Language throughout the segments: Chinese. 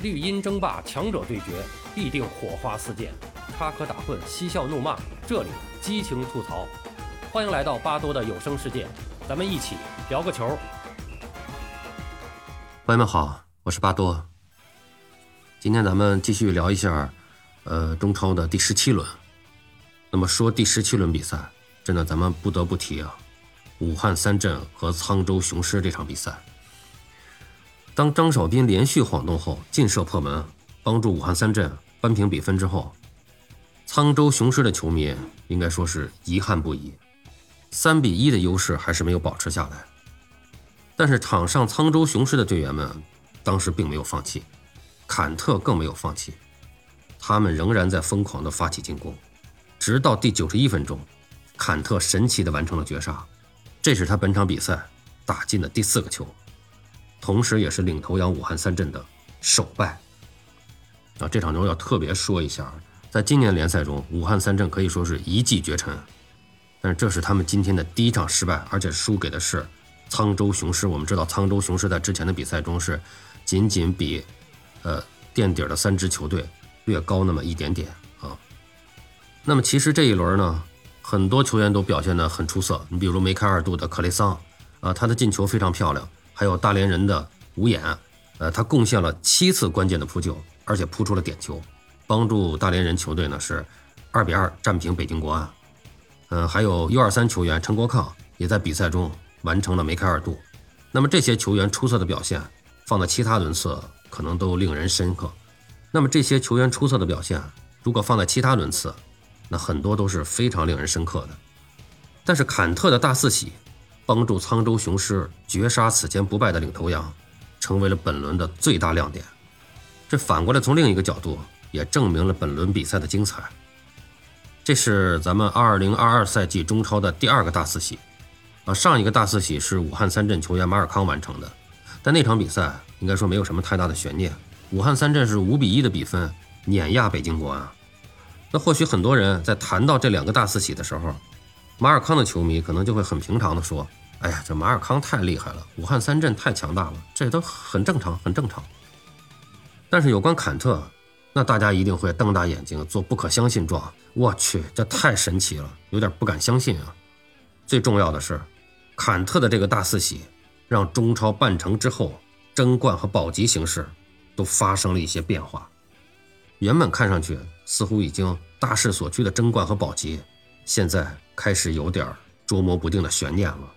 绿茵争霸，强者对决，必定火花四溅，插科打诨，嬉笑怒骂，这里激情吐槽。欢迎来到巴多的有声世界，咱们一起聊个球。朋友们好，我是巴多。今天咱们继续聊一下，呃，中超的第十七轮。那么说第十七轮比赛，真的咱们不得不提啊，武汉三镇和沧州雄狮这场比赛。当张少斌连续晃动后劲射破门，帮助武汉三镇扳平比分之后，沧州雄狮的球迷应该说是遗憾不已。三比一的优势还是没有保持下来，但是场上沧州雄狮的队员们当时并没有放弃，坎特更没有放弃，他们仍然在疯狂地发起进攻，直到第九十一分钟，坎特神奇地完成了绝杀，这是他本场比赛打进的第四个球。同时，也是领头羊武汉三镇的首败。啊，这场球要特别说一下，在今年联赛中，武汉三镇可以说是一骑绝尘。但是这是他们今天的第一场失败，而且输给的是沧州雄狮。我们知道，沧州雄狮在之前的比赛中是仅仅比呃垫底的三支球队略高那么一点点啊。那么其实这一轮呢，很多球员都表现得很出色。你比如梅开二度的克雷桑啊，他的进球非常漂亮。还有大连人的吴岩，呃，他贡献了七次关键的扑救，而且扑出了点球，帮助大连人球队呢是二比二战平北京国安。嗯，还有 U 二三球员陈国抗也在比赛中完成了梅开二度。那么这些球员出色的表现，放在其他轮次可能都令人深刻。那么这些球员出色的表现，如果放在其他轮次，那很多都是非常令人深刻的。但是坎特的大四喜。帮助沧州雄狮绝杀此前不败的领头羊，成为了本轮的最大亮点。这反过来从另一个角度也证明了本轮比赛的精彩。这是咱们二零二二赛季中超的第二个大四喜啊！上一个大四喜是武汉三镇球员马尔康完成的，但那场比赛应该说没有什么太大的悬念，武汉三镇是五比一的比分碾压北京国安。那或许很多人在谈到这两个大四喜的时候，马尔康的球迷可能就会很平常的说。哎呀，这马尔康太厉害了，武汉三镇太强大了，这都很正常，很正常。但是有关坎特，那大家一定会瞪大眼睛做不可相信状。我去，这太神奇了，有点不敢相信啊！最重要的是，坎特的这个大四喜，让中超半程之后争冠和保级形势都发生了一些变化。原本看上去似乎已经大势所趋的争冠和保级，现在开始有点捉摸不定的悬念了。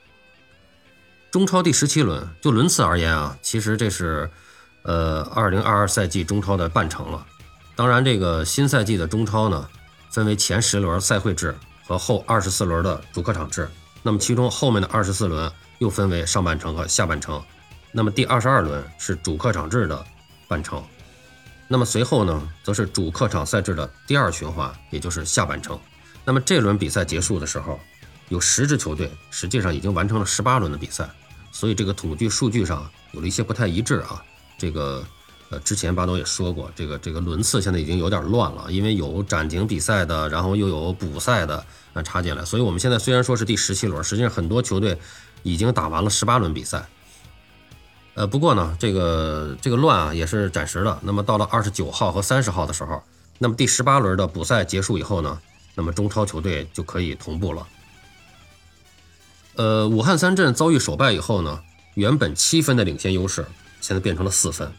中超第十七轮，就轮次而言啊，其实这是，呃，二零二二赛季中超的半程了。当然，这个新赛季的中超呢，分为前十轮赛会制和后二十四轮的主客场制。那么其中后面的二十四轮又分为上半程和下半程。那么第二十二轮是主客场制的半程。那么随后呢，则是主客场赛制的第二循环，也就是下半程。那么这轮比赛结束的时候，有十支球队实际上已经完成了十八轮的比赛。所以这个统计数据上有了一些不太一致啊。这个呃，之前巴多也说过，这个这个轮次现在已经有点乱了，因为有暂停比赛的，然后又有补赛的啊插进来。所以我们现在虽然说是第十七轮，实际上很多球队已经打完了十八轮比赛。呃，不过呢，这个这个乱啊也是暂时的。那么到了二十九号和三十号的时候，那么第十八轮的补赛结束以后呢，那么中超球队就可以同步了。呃，武汉三镇遭遇首败以后呢，原本七分的领先优势现在变成了四分。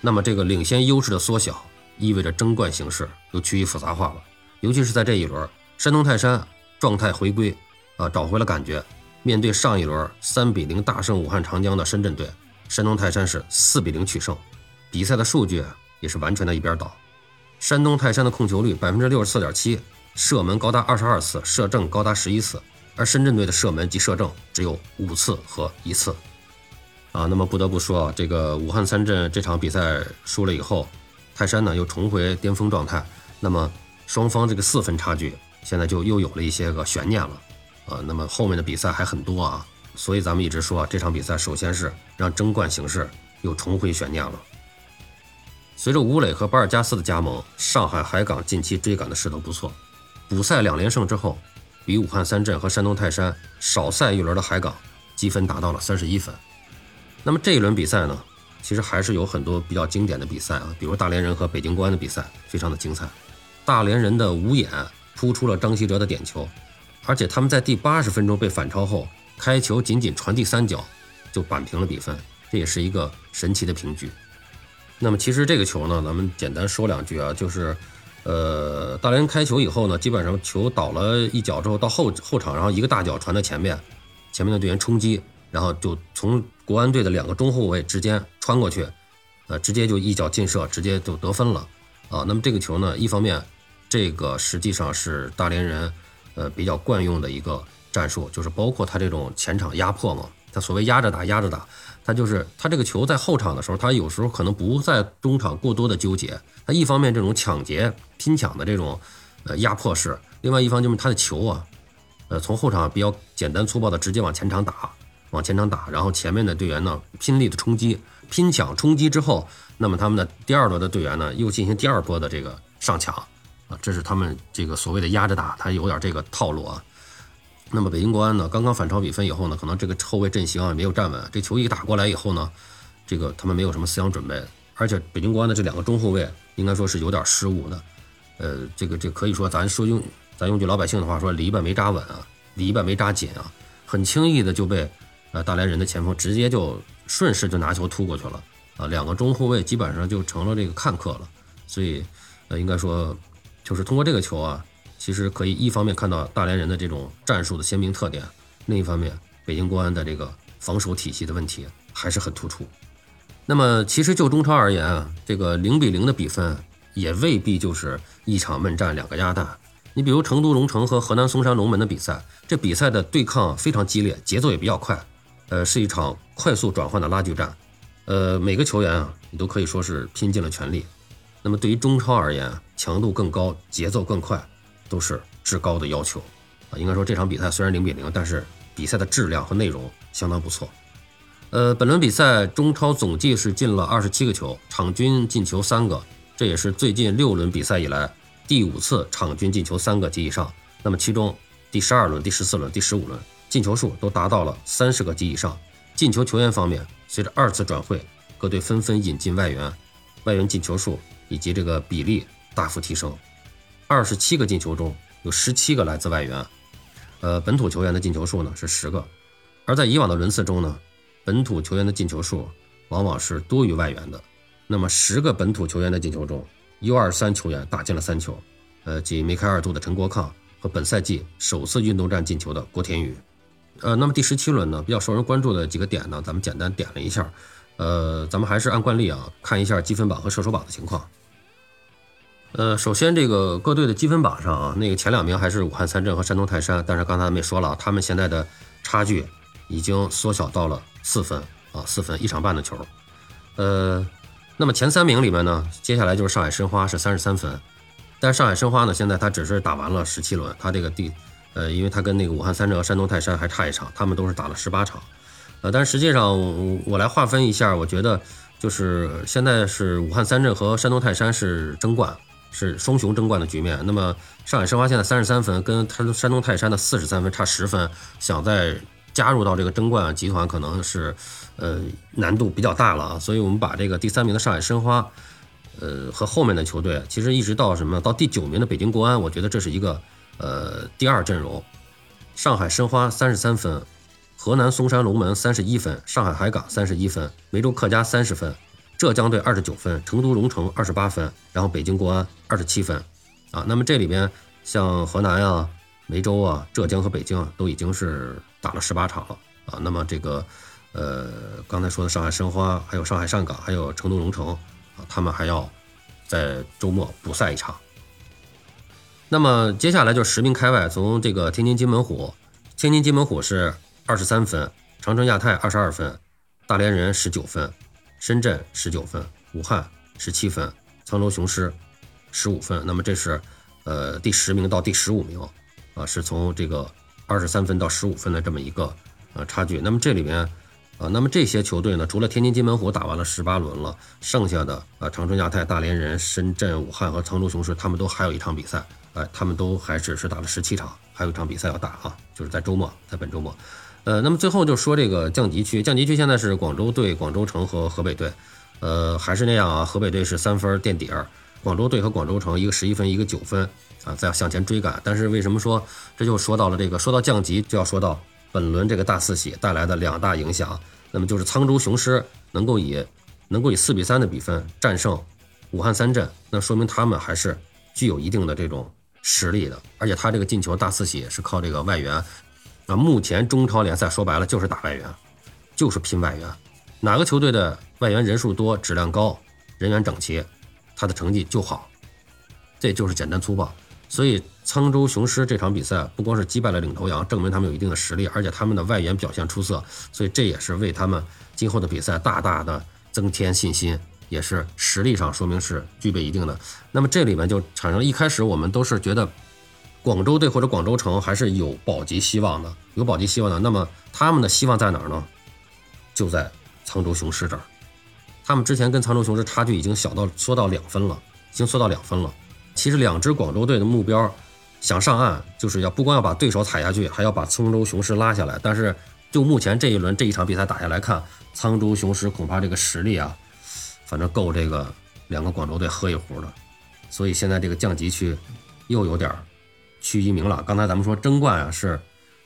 那么这个领先优势的缩小，意味着争冠形势又趋于复杂化了。尤其是在这一轮，山东泰山状态回归，啊，找回了感觉。面对上一轮三比零大胜武汉长江的深圳队，山东泰山是四比零取胜。比赛的数据也是完全的一边倒。山东泰山的控球率百分之六十四点七，射门高达二十二次，射正高达十一次。而深圳队的射门及射正只有五次和一次，啊，那么不得不说啊，这个武汉三镇这场比赛输了以后，泰山呢又重回巅峰状态，那么双方这个四分差距现在就又有了一些个悬念了，啊，那么后面的比赛还很多啊，所以咱们一直说啊，这场比赛首先是让争冠形势又重回悬念了。随着吴磊和巴尔加斯的加盟，上海海港近期追赶的势头不错，补赛两连胜之后。比武汉三镇和山东泰山少赛一轮的海港积分达到了三十一分。那么这一轮比赛呢，其实还是有很多比较经典的比赛啊，比如大连人和北京国安的比赛，非常的精彩。大连人的五眼扑出了张稀哲的点球，而且他们在第八十分钟被反超后，开球仅仅传递三脚就扳平了比分，这也是一个神奇的平局。那么其实这个球呢，咱们简单说两句啊，就是，呃，大连开球以后呢，基本上球倒了一脚之后到后后场，然后一个大脚传到前面，前面的队员冲击，然后就从国安队的两个中后卫之间穿过去，呃，直接就一脚劲射，直接就得分了啊。那么这个球呢，一方面，这个实际上是大连人呃比较惯用的一个战术，就是包括他这种前场压迫嘛，他所谓压着打，压着打。他就是他这个球在后场的时候，他有时候可能不在中场过多的纠结。他一方面这种抢劫拼抢的这种呃压迫式，另外一方就是他的球啊，呃从后场比较简单粗暴的直接往前场打，往前场打，然后前面的队员呢拼力的冲击、拼抢、冲击之后，那么他们的第二轮的队员呢又进行第二波的这个上抢啊，这是他们这个所谓的压着打，他有点这个套路啊。那么北京国安呢，刚刚反超比分以后呢，可能这个后卫阵型啊没有站稳，这球一打过来以后呢，这个他们没有什么思想准备，而且北京国安的这两个中后卫应该说是有点失误的，呃，这个这可以说咱说用咱用句老百姓的话说，篱笆没扎稳啊，篱笆没扎紧啊，很轻易的就被呃大连人的前锋直接就顺势就拿球突过去了啊，两个中后卫基本上就成了这个看客了，所以呃应该说就是通过这个球啊。其实可以一方面看到大连人的这种战术的鲜明特点，另一方面，北京国安的这个防守体系的问题还是很突出。那么，其实就中超而言啊，这个零比零的比分也未必就是一场闷战，两个鸭蛋。你比如成都龙城和河南嵩山龙门的比赛，这比赛的对抗非常激烈，节奏也比较快，呃，是一场快速转换的拉锯战。呃，每个球员啊，你都可以说是拼尽了全力。那么对于中超而言，强度更高，节奏更快。都是至高的要求，啊，应该说这场比赛虽然零比零，但是比赛的质量和内容相当不错。呃，本轮比赛中超总计是进了二十七个球，场均进球三个，这也是最近六轮比赛以来第五次场均进球三个及以上。那么其中第十二轮、第十四轮、第十五轮进球数都达到了三十个及以上。进球球员方面，随着二次转会，各队纷纷引进外援，外援进球数以及这个比例大幅提升。二十七个进球中有十七个来自外援，呃，本土球员的进球数呢是十个，而在以往的轮次中呢，本土球员的进球数往往是多于外援的。那么十个本土球员的进球中，U23 球员打进了三球，呃，即梅开二度的陈国抗和本赛季首次运动战进球的郭天宇。呃，那么第十七轮呢，比较受人关注的几个点呢，咱们简单点了一下，呃，咱们还是按惯例啊，看一下积分榜和射手榜的情况。呃，首先这个各队的积分榜上啊，那个前两名还是武汉三镇和山东泰山，但是刚才咱们也说了，他们现在的差距已经缩小到了四分啊，四分一场半的球。呃，那么前三名里面呢，接下来就是上海申花是三十三分，但是上海申花呢，现在他只是打完了十七轮，他这个第呃，因为他跟那个武汉三镇和山东泰山还差一场，他们都是打了十八场。呃，但实际上我我来划分一下，我觉得就是现在是武汉三镇和山东泰山是争冠。是双雄争冠的局面。那么上海申花现在三十三分，跟山东泰山的四十三分差十分，想再加入到这个争冠集团，可能是呃难度比较大了啊。所以我们把这个第三名的上海申花，呃和后面的球队，其实一直到什么到第九名的北京国安，我觉得这是一个呃第二阵容。上海申花三十三分，河南嵩山龙门三十一分，上海海港三十一分，梅州客家三十分。浙江队二十九分，成都龙城二十八分，然后北京国安二十七分，啊，那么这里边像河南啊、梅州啊、浙江和北京啊，都已经是打了十八场了啊。那么这个，呃，刚才说的上海申花、还有上海上港、还有成都龙城啊，他们还要在周末补赛一场。那么接下来就是十名开外，从这个天津津门虎，天津津门虎是二十三分，长城亚泰二十二分，大连人十九分。深圳十九分，武汉十七分，沧州雄狮十五分。那么这是，呃，第十名到第十五名，啊，是从这个二十三分到十五分的这么一个呃差距。那么这里面，啊，那么这些球队呢，除了天津津门虎打完了十八轮了，剩下的啊，长春亚泰、大连人、深圳、武汉和沧州雄狮，他们都还有一场比赛，哎，他们都还只是打了十七场，还有一场比赛要打啊，就是在周末，在本周末。呃，那么最后就说这个降级区，降级区现在是广州队、广州城和河北队。呃，还是那样啊，河北队是三分垫底儿，广州队和广州城一个十一分，一个九分啊，在向前追赶。但是为什么说这就说到了这个，说到降级就要说到本轮这个大四喜带来的两大影响，那么就是沧州雄狮能够以能够以四比三的比分战胜武汉三镇，那说明他们还是具有一定的这种实力的，而且他这个进球大四喜是靠这个外援啊，目前中超联赛说白了就是打外援，就是拼外援。哪个球队的外援人数多、质量高、人员整齐，他的成绩就好，这就是简单粗暴。所以沧州雄狮这场比赛不光是击败了领头羊，证明他们有一定的实力，而且他们的外援表现出色，所以这也是为他们今后的比赛大大的增添信心，也是实力上说明是具备一定的。那么这里面就产生一开始我们都是觉得广州队或者广州城还是有保级希望的，有保级希望的。那么他们的希望在哪儿呢？就在。沧州雄狮这儿，他们之前跟沧州雄狮差距已经小到缩到两分了，已经缩到两分了。其实两支广州队的目标想上岸，就是要不光要把对手踩下去，还要把沧州雄狮拉下来。但是就目前这一轮这一场比赛打下来看，沧州雄狮恐怕这个实力啊，反正够这个两个广州队喝一壶的。所以现在这个降级区又有点儿去一名了。刚才咱们说争冠啊是，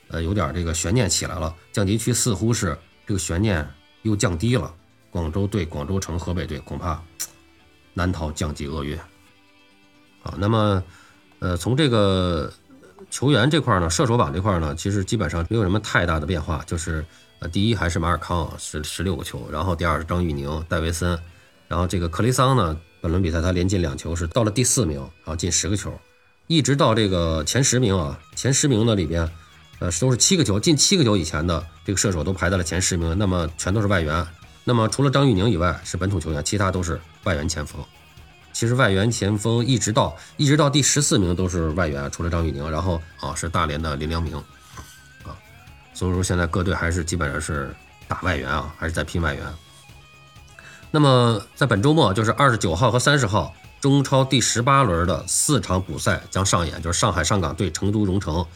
呃有点这个悬念起来了，降级区似乎是这个悬念。又降低了，广州队、广州城、河北队恐怕难逃降级厄运。好，那么，呃，从这个球员这块呢，射手榜这块呢，其实基本上没有什么太大的变化，就是呃，第一还是马尔康十十六个球，然后第二是张玉宁、戴维森，然后这个克雷桑呢，本轮比赛他连进两球，是到了第四名，然后进十个球，一直到这个前十名啊，前十名的里边。呃，都是七个球进七个球以前的这个射手都排在了前十名，那么全都是外援。那么除了张玉宁以外是本土球员，其他都是外援前锋。其实外援前锋一直到一直到第十四名都是外援，除了张玉宁，然后啊是大连的林良铭啊。所以说现在各队还是基本上是打外援啊，还是在拼外援。那么在本周末就是二十九号和三十号，中超第十八轮的四场补赛将上演，就是上海上港对成都蓉城。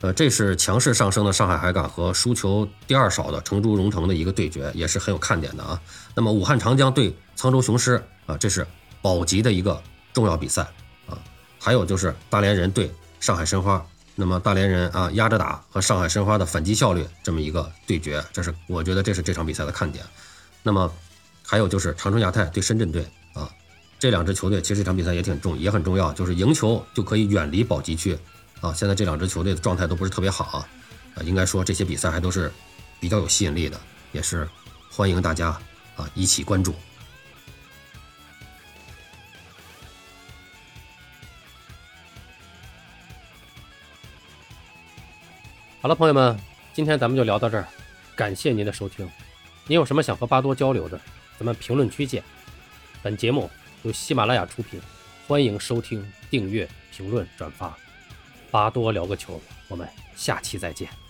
呃，这是强势上升的上海海港和输球第二少的成都蓉城的一个对决，也是很有看点的啊。那么武汉长江对沧州雄狮啊，这是保级的一个重要比赛啊。还有就是大连人对上海申花，那么大连人啊压着打和上海申花的反击效率这么一个对决，这是我觉得这是这场比赛的看点。那么还有就是长春亚泰对深圳队，这两支球队其实这场比赛也挺重，也很重要，就是赢球就可以远离保级区。啊，现在这两支球队的状态都不是特别好啊，应该说这些比赛还都是比较有吸引力的，也是欢迎大家啊一起关注。好了，朋友们，今天咱们就聊到这儿，感谢您的收听。您有什么想和巴多交流的，咱们评论区见。本节目由喜马拉雅出品，欢迎收听、订阅、评论、转发。巴多聊个球，我们下期再见。